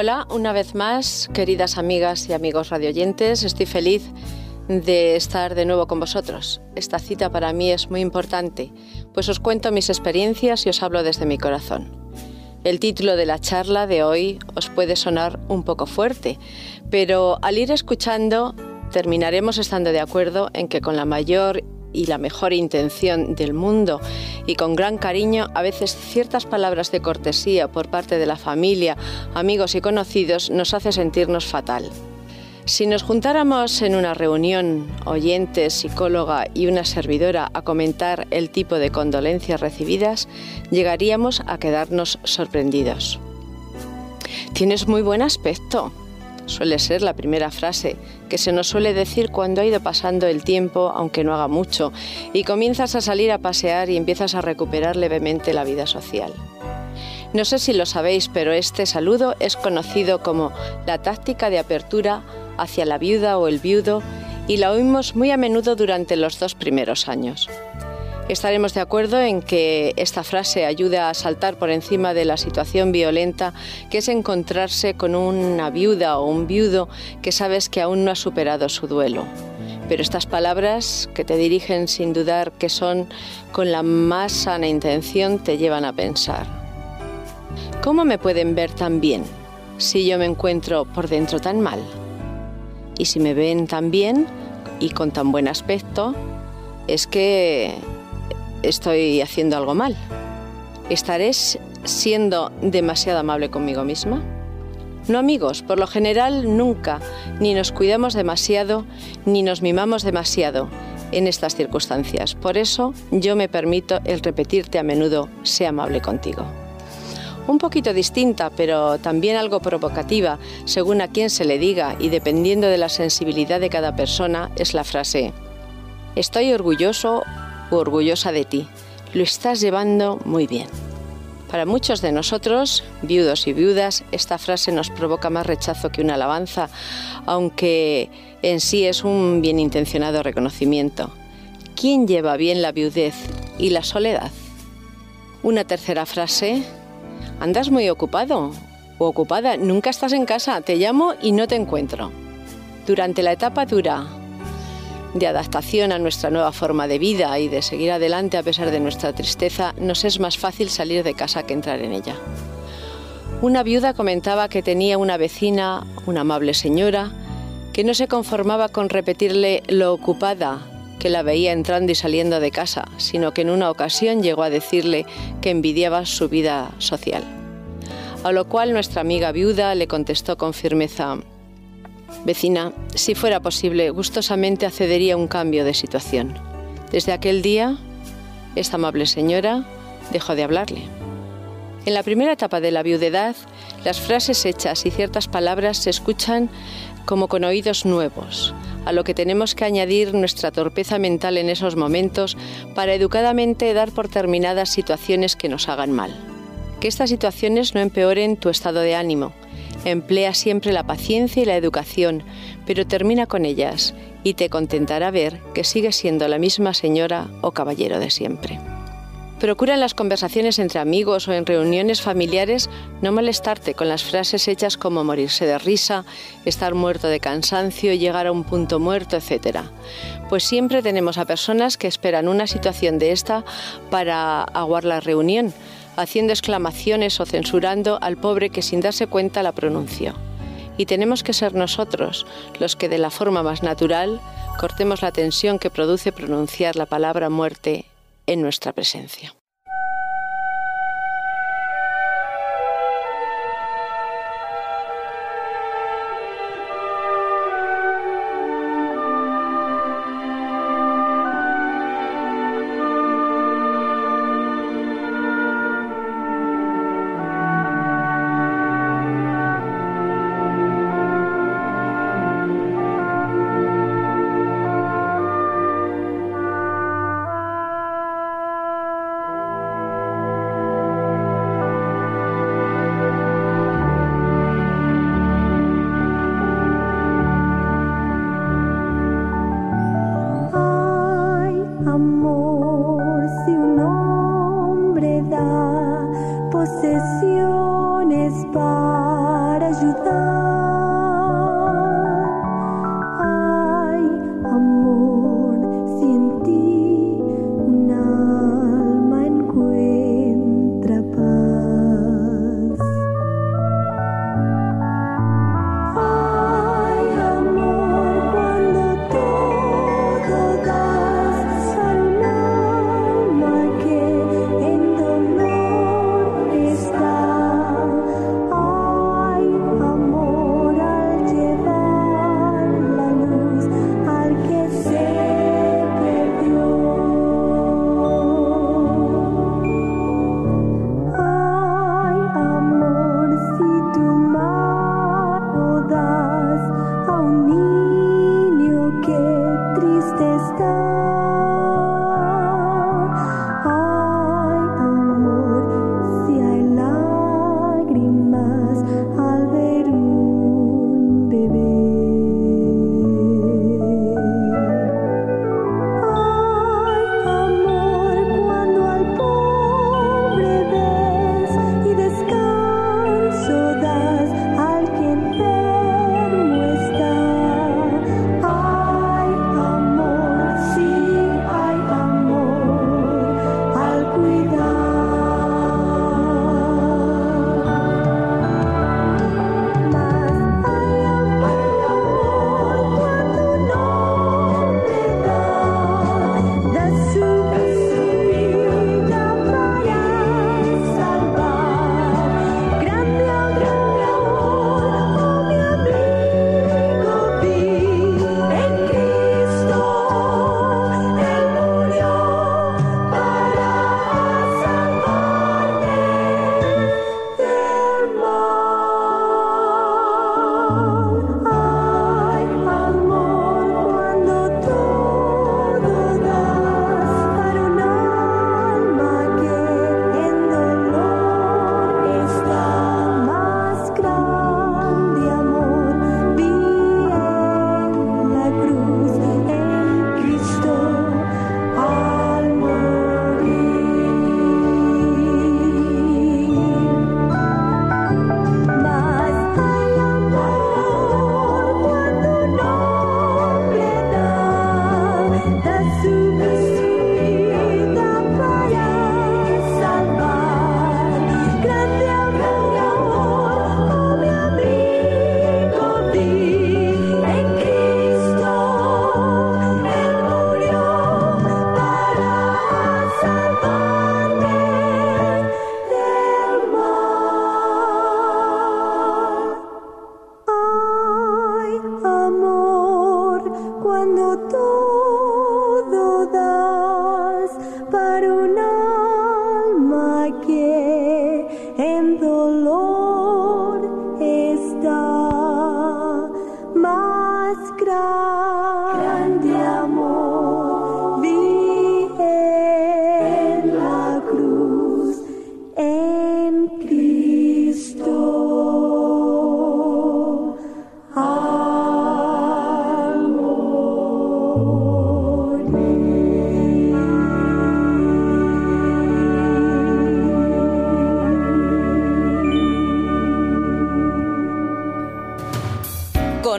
Hola, una vez más, queridas amigas y amigos radioyentes, estoy feliz de estar de nuevo con vosotros. Esta cita para mí es muy importante, pues os cuento mis experiencias y os hablo desde mi corazón. El título de la charla de hoy os puede sonar un poco fuerte, pero al ir escuchando terminaremos estando de acuerdo en que con la mayor y la mejor intención del mundo y con gran cariño, a veces ciertas palabras de cortesía por parte de la familia, amigos y conocidos nos hace sentirnos fatal. Si nos juntáramos en una reunión, oyentes, psicóloga y una servidora, a comentar el tipo de condolencias recibidas, llegaríamos a quedarnos sorprendidos. Tienes muy buen aspecto, suele ser la primera frase que se nos suele decir cuando ha ido pasando el tiempo, aunque no haga mucho, y comienzas a salir a pasear y empiezas a recuperar levemente la vida social. No sé si lo sabéis, pero este saludo es conocido como la táctica de apertura hacia la viuda o el viudo y la oímos muy a menudo durante los dos primeros años. Estaremos de acuerdo en que esta frase ayuda a saltar por encima de la situación violenta que es encontrarse con una viuda o un viudo que sabes que aún no ha superado su duelo. Pero estas palabras que te dirigen sin dudar que son con la más sana intención te llevan a pensar. ¿Cómo me pueden ver tan bien si yo me encuentro por dentro tan mal? Y si me ven tan bien y con tan buen aspecto, es que estoy haciendo algo mal. ¿Estaré siendo demasiado amable conmigo misma? No amigos, por lo general nunca, ni nos cuidamos demasiado, ni nos mimamos demasiado en estas circunstancias. Por eso yo me permito el repetirte a menudo, sé amable contigo un poquito distinta, pero también algo provocativa, según a quién se le diga y dependiendo de la sensibilidad de cada persona, es la frase, estoy orgulloso o orgullosa de ti, lo estás llevando muy bien. Para muchos de nosotros, viudos y viudas, esta frase nos provoca más rechazo que una alabanza, aunque en sí es un bien intencionado reconocimiento. ¿Quién lleva bien la viudez y la soledad? Una tercera frase Andas muy ocupado o ocupada, nunca estás en casa, te llamo y no te encuentro. Durante la etapa dura de adaptación a nuestra nueva forma de vida y de seguir adelante a pesar de nuestra tristeza, nos es más fácil salir de casa que entrar en ella. Una viuda comentaba que tenía una vecina, una amable señora, que no se conformaba con repetirle lo ocupada que la veía entrando y saliendo de casa, sino que en una ocasión llegó a decirle que envidiaba su vida social. A lo cual nuestra amiga viuda le contestó con firmeza, Vecina, si fuera posible, gustosamente accedería a un cambio de situación. Desde aquel día, esta amable señora dejó de hablarle. En la primera etapa de la viudedad, las frases hechas y ciertas palabras se escuchan como con oídos nuevos, a lo que tenemos que añadir nuestra torpeza mental en esos momentos para educadamente dar por terminadas situaciones que nos hagan mal. Que estas situaciones no empeoren tu estado de ánimo. Emplea siempre la paciencia y la educación, pero termina con ellas y te contentará ver que sigues siendo la misma señora o caballero de siempre. Procura en las conversaciones entre amigos o en reuniones familiares no molestarte con las frases hechas como morirse de risa, estar muerto de cansancio, llegar a un punto muerto, etc. Pues siempre tenemos a personas que esperan una situación de esta para aguar la reunión, haciendo exclamaciones o censurando al pobre que sin darse cuenta la pronunció. Y tenemos que ser nosotros los que de la forma más natural cortemos la tensión que produce pronunciar la palabra muerte en nuestra presencia.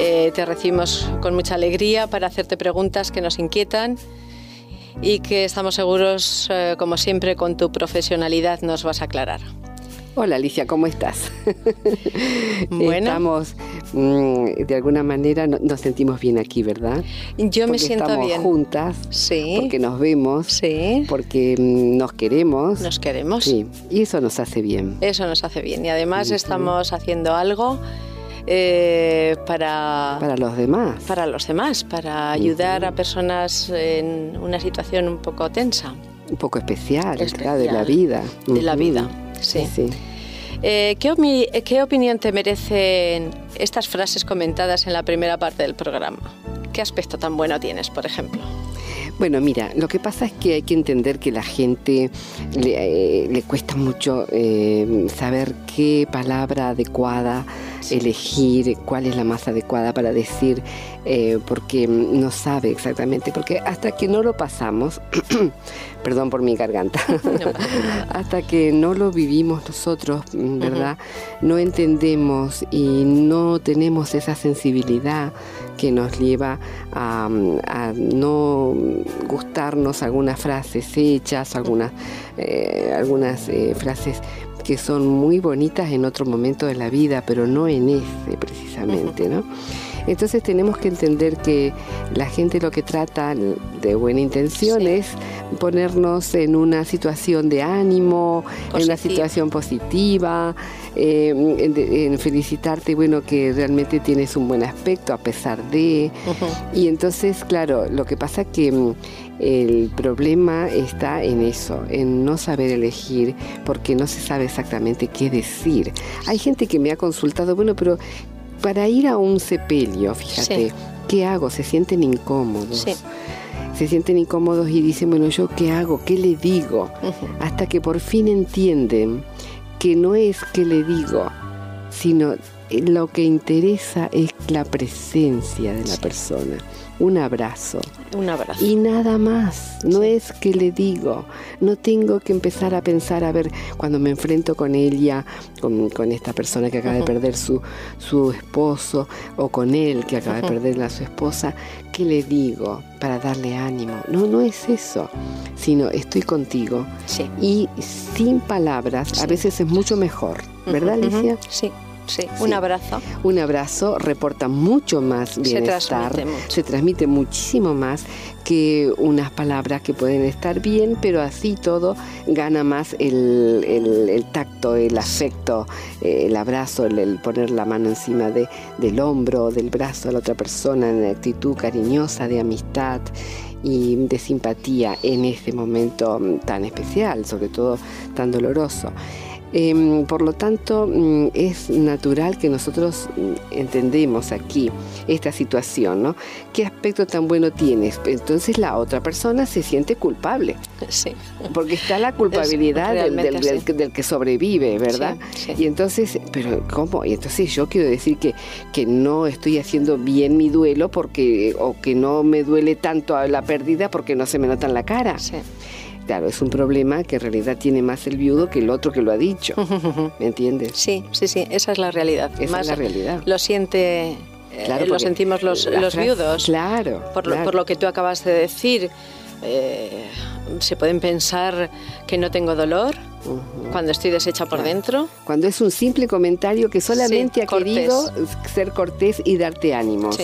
Eh, te recibimos con mucha alegría para hacerte preguntas que nos inquietan y que estamos seguros, eh, como siempre, con tu profesionalidad nos vas a aclarar. Hola Alicia, ¿cómo estás? Bueno. Estamos, mm, de alguna manera, nos sentimos bien aquí, ¿verdad? Yo me siento estamos bien. juntas, sí. porque nos vemos, sí. porque mm, nos queremos. Nos queremos. Sí, y eso nos hace bien. Eso nos hace bien. Y además estamos haciendo algo eh, para, para los demás. Para los demás, para ayudar a personas en una situación un poco tensa. Un poco especial, de la vida. De la vida, sí. Eh, ¿qué, ¿Qué opinión te merecen estas frases comentadas en la primera parte del programa? ¿Qué aspecto tan bueno tienes, por ejemplo? Bueno, mira, lo que pasa es que hay que entender que la gente le, eh, cuesta mucho eh, saber qué palabra adecuada elegir, cuál es la más adecuada para decir, eh, porque no sabe exactamente, porque hasta que no lo pasamos, perdón por mi garganta, hasta que no lo vivimos nosotros, ¿verdad? No entendemos y no tenemos esa sensibilidad que nos lleva a, no gustarnos algunas frases hechas, algunas, eh, algunas eh, frases que son muy bonitas en otro momento de la vida, pero no en ese precisamente, ¿no? Entonces tenemos que entender que la gente lo que trata de buena intención es ponernos en una situación de ánimo, en una situación positiva, eh, en, felicitarte, bueno, que realmente tienes un buen aspecto a pesar de... Y entonces, claro, lo que pasa que mm, el problema está en eso, en no saber elegir, porque no se sabe exactamente qué decir. Hay gente que me ha consultado, bueno, pero para ir a un sepelio, fíjate, ¿qué hago? Se sienten incómodos. Se sienten incómodos y dicen, bueno, ¿yo qué hago? ¿Qué le digo? Hasta que por fin entienden que no es qué le digo, sino lo que interesa es la presencia de la persona un abrazo. Un abrazo. Y nada más, no es que le digo, no tengo que empezar a pensar, a ver, cuando me enfrento con ella, con, esta persona que acaba de perder su, su esposo, o con él que acaba de perder a su esposa, ¿qué le digo para darle ánimo? No, no es eso, sino estoy contigo. Sí. Y sin palabras, a veces es mucho mejor, ¿verdad, Alicia? Sí. Sí, un abrazo. Un abrazo reporta mucho más bienestar. Se transmite, mucho. se transmite muchísimo más que unas palabras que pueden estar bien, pero así todo gana más el, tacto, el afecto, eh, el abrazo, el, poner la mano encima de, del hombro, del brazo a la otra persona en actitud cariñosa, de amistad y de simpatía en este momento tan especial, sobre todo tan doloroso. Em, por lo tanto, mm, es natural que nosotros mm, entendemos aquí esta situación, ¿no? ¿Qué aspecto tan bueno tienes? Entonces la otra persona se siente culpable. Sí. Porque está la culpabilidad del, que sobrevive, ¿verdad? Y entonces, pero ¿cómo? Y entonces yo quiero decir que, que no estoy haciendo bien mi duelo porque, o que no me duele tanto la pérdida porque no se me nota en la cara. Sí. Claro, es un problema que en realidad tiene más el viudo que el otro que lo ha dicho. ¿Me entiendes? Sí, sí, sí, esa es la realidad. Esa es la realidad. Lo siente eh, lo sentimos los, los viudos. Claro por, Lo, por, lo, que tú acabas de decir. Eh, se pueden pensar que no tengo dolor cuando estoy deshecha por dentro. Cuando es un simple comentario que solamente ha querido ser cortés y darte ánimos.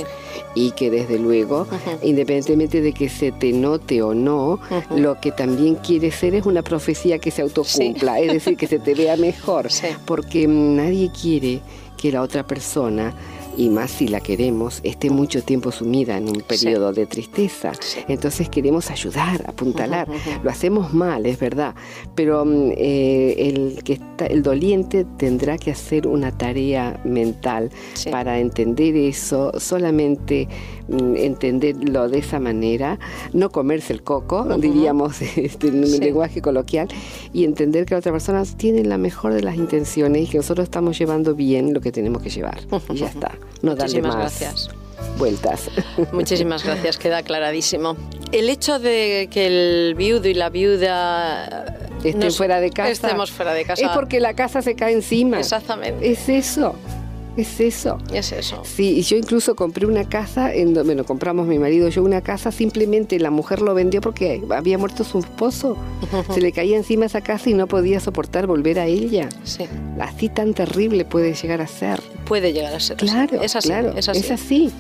Y que desde luego, independientemente de que se te note o no, lo que también quiere ser es una profecía que se autocumpla, es decir, que se te vea mejor. Porque nadie quiere que la otra persona y más si la queremos, esté mucho tiempo sumida en un periodo de tristeza. Entonces queremos ayudar, apuntalar. Lo hacemos mal, es verdad, pero mm, eh, el, que está, el doliente tendrá que hacer una tarea mental para entender eso, solamente mm, entenderlo de esa manera, no comerse el coco, diríamos este, en un lenguaje coloquial, y entender que la otra persona tiene la mejor de las intenciones y que nosotros estamos llevando bien lo que tenemos que llevar. Y ya está no Muchísimas gracias. vueltas. Muchísimas gracias, queda clarísimo. El hecho de que el viudo y la viuda estén fuera de casa. Estemos fuera de casa. Es porque la casa se cae encima. Exactamente. Es eso. Es eso. Es eso. Sí, y yo incluso compré una casa, en, bueno, compramos mi marido y yo una casa, simplemente la mujer lo vendió porque había muerto su esposo. Se le caía encima esa casa y no podía soportar volver a ella. Sí. Así tan terrible puede llegar a ser. Puede llegar a ser. Claro, es así. Claro, es así. Es así.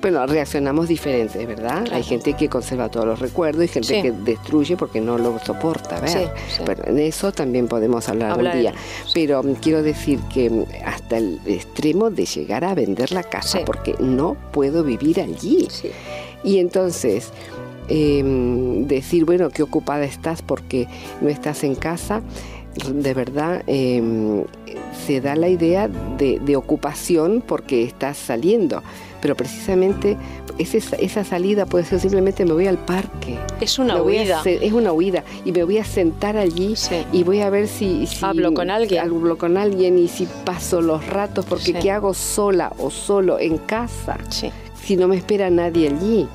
Bueno, reaccionamos diferentes, ¿verdad? Hay gente que conserva todos los recuerdos y gente que destruye porque no lo soporta ver. Pero en eso también podemos hablar, un día. Pero mm, quiero decir que mm, hasta el extremo de llegar a vender la casa porque no puedo vivir allí. Y entonces em, decir, bueno, qué ocupada estás porque no estás en casa, de verdad em, se da la idea de, de ocupación porque estás saliendo pero precisamente esa salida puede ser simplemente me voy al parque. Es una huida. es una huida y me voy a sentar allí y voy a ver si, hablo con alguien. Hablo con alguien y si paso los ratos porque qué hago sola o solo en casa si no me espera nadie allí.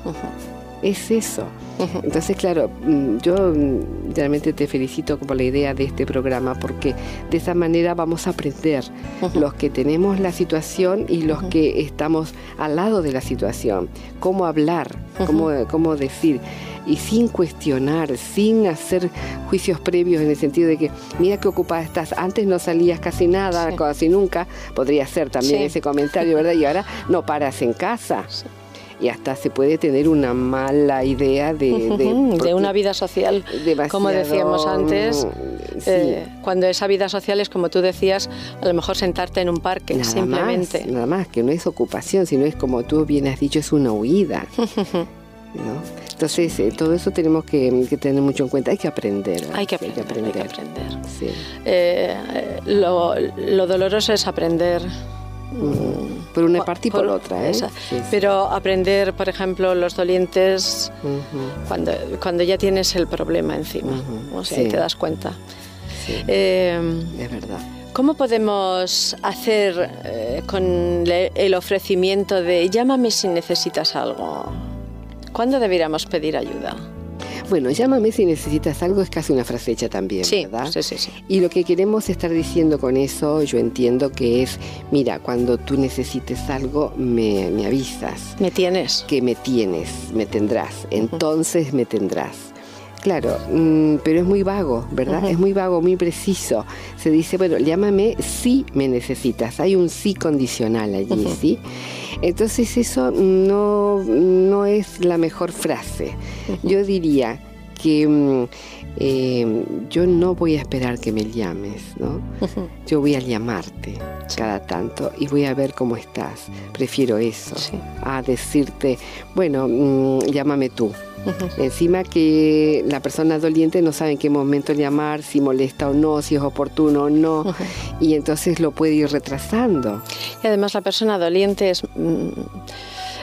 Es eso. Entonces, claro, mm, yo mm, realmente te felicito por la idea de este programa porque de esa manera vamos a aprender los que tenemos la situación y los que estamos al lado de la situación, cómo hablar, cómo, cómo decir. Y sin cuestionar, sin hacer juicios previos en el sentido de que, mira qué ocupada estás, antes no salías casi nada, casi nunca, podría ser también ese comentario, ¿verdad? Y ahora no paras en casa y hasta se puede tener una mala idea de, de, una vida social. como decíamos antes, mm, eh, cuando esa vida social es como tú decías, a lo mejor sentarte en un parque, nada simplemente. Más, nada más, que no es ocupación, sino es como tú bien has dicho, es una huida. ¿no? Entonces, eh, todo eso tenemos que, tener mucho en cuenta. Hay que aprender. Hay que aprender. Hay que aprender. Eh, lo, lo doloroso es aprender por una parte y por, otra. ¿eh? Pero aprender, por ejemplo, los dolientes cuando, cuando ya tienes el problema encima, o sea, te das cuenta. Eh, es verdad. ¿Cómo podemos hacer eh, con el ofrecimiento de llámame si necesitas algo? ¿Cuándo deberíamos pedir ayuda? Bueno, llámame si necesitas algo es casi una frase hecha también, sí, ¿verdad? Sí, sí, sí. Y lo que queremos estar diciendo con eso, yo entiendo que es, mira, cuando tú necesites algo, me, avisas. Me tienes. Que me tienes, me tendrás. Entonces me tendrás. Claro, mm, pero es muy vago, ¿verdad? Es muy vago, muy preciso. Se dice, bueno, llámame si me necesitas. Hay un sí condicional allí, ¿sí? Entonces eso no, no es la mejor frase. Yo diría que mm, eh, yo no voy a esperar que me llames, ¿no? Yo voy a llamarte cada tanto y voy a ver cómo estás. Prefiero eso a decirte, bueno, mm, llámame tú. Encima que la persona doliente no sabe en qué momento llamar, si molesta o no, si es oportuno o no, y entonces lo puede ir retrasando. Y además la persona doliente es, mm,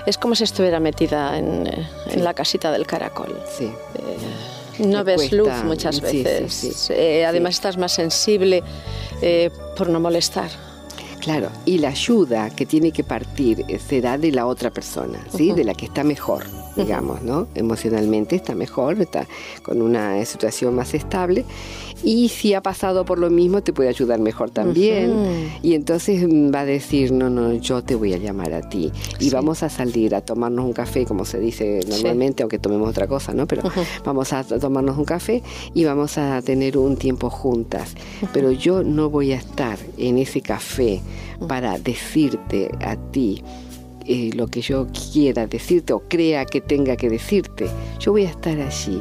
es como si estuviera metida en, la casita del caracol. Sí. Eh, no ves luz muchas veces. Eh, además estás más sensible eh, por no molestar. Claro, y la ayuda que tiene que partir será de la otra persona, ¿sí? De la que está mejor digamos, ¿no? Emocionalmente está mejor, está con una situación más estable y si ha pasado por lo mismo te puede ayudar mejor también. Y entonces va a decir, no, no, yo te voy a llamar a ti y vamos a salir a tomarnos un café, como se dice normalmente, aunque tomemos otra cosa, ¿no? Pero vamos a tomarnos un café y vamos a tener un tiempo juntas, pero yo no voy a estar en ese café para decirte a ti, eh, lo que yo quiera decirte o crea que tenga que decirte. Yo voy a estar allí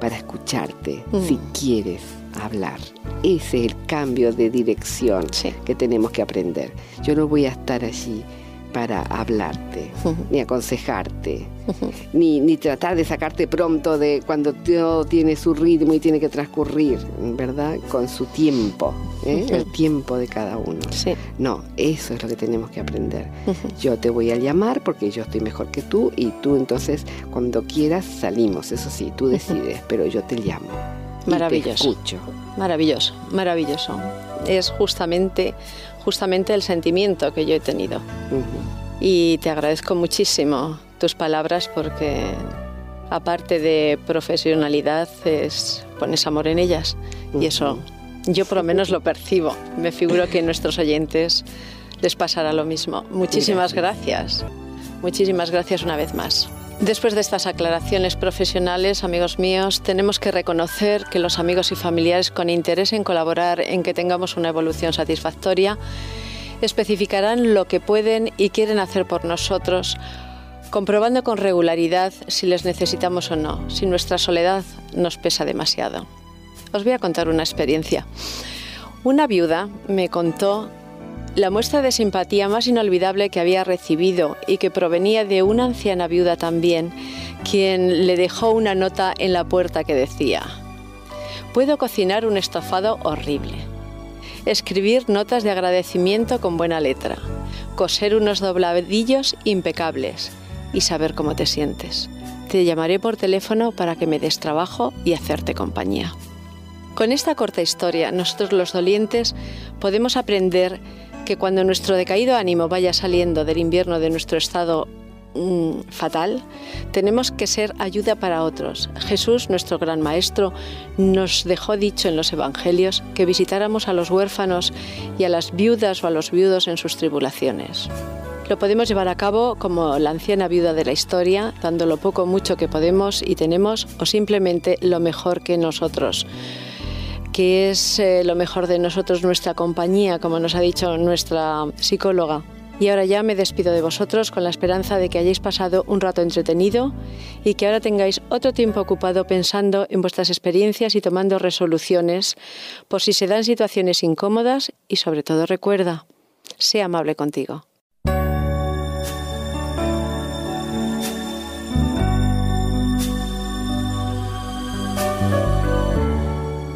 para escucharte si mm. quieres hablar. Ese es el cambio de dirección que tenemos que aprender. Yo no voy a estar allí para hablarte, ni aconsejarte, ni, ni, tratar de sacarte pronto de cuando todo tiene su ritmo y tiene que transcurrir, ¿verdad? Con su tiempo, ¿eh? el tiempo de cada uno. No, eso es lo que tenemos que aprender. Yo te voy a llamar porque yo estoy mejor que tú y tú entonces cuando quieras salimos, eso sí, tú decides, pero yo te llamo. Maravilloso. Y te escucho. Maravilloso, maravilloso. Es justamente justamente el sentimiento que yo he tenido. Y te agradezco muchísimo tus palabras porque aparte de profesionalidad es, pones amor en ellas y eso yo por lo menos lo percibo. Me figuro que a nuestros oyentes les pasará lo mismo. Muchísimas gracias. Muchísimas gracias una vez más. Después de estas aclaraciones profesionales, amigos míos, tenemos que reconocer que los amigos y familiares con interés en colaborar en que tengamos una evolución satisfactoria especificarán lo que pueden y quieren hacer por nosotros, comprobando con regularidad si les necesitamos o no, si nuestra soledad nos pesa demasiado. Os voy a contar una experiencia. Una viuda me contó la muestra de simpatía más inolvidable que había recibido y que provenía de una anciana viuda también, quien le dejó una nota en la puerta que decía, puedo cocinar un estofado horrible, escribir notas de agradecimiento con buena letra, coser unos dobladillos impecables y saber cómo te sientes. Te llamaré por teléfono para que me des trabajo y hacerte compañía. Con esta corta historia, nosotros los dolientes podemos aprender que cuando nuestro decaído ánimo vaya saliendo del invierno de nuestro estado mm, fatal, tenemos que ser ayuda para otros. Jesús, nuestro gran maestro, nos dejó dicho en los evangelios que visitáramos a los huérfanos y a las viudas o a los viudos en sus tribulaciones. Lo podemos llevar a cabo como la anciana viuda de la historia, dando lo poco o mucho que podemos y tenemos o simplemente lo mejor que nosotros que es eh, lo mejor de nosotros, nuestra compañía, como nos ha dicho nuestra psicóloga. Y ahora ya me despido de vosotros con la esperanza de que hayáis pasado un rato entretenido y que ahora tengáis otro tiempo ocupado pensando en vuestras experiencias y tomando resoluciones por si se dan situaciones incómodas y sobre todo recuerda, sea amable contigo.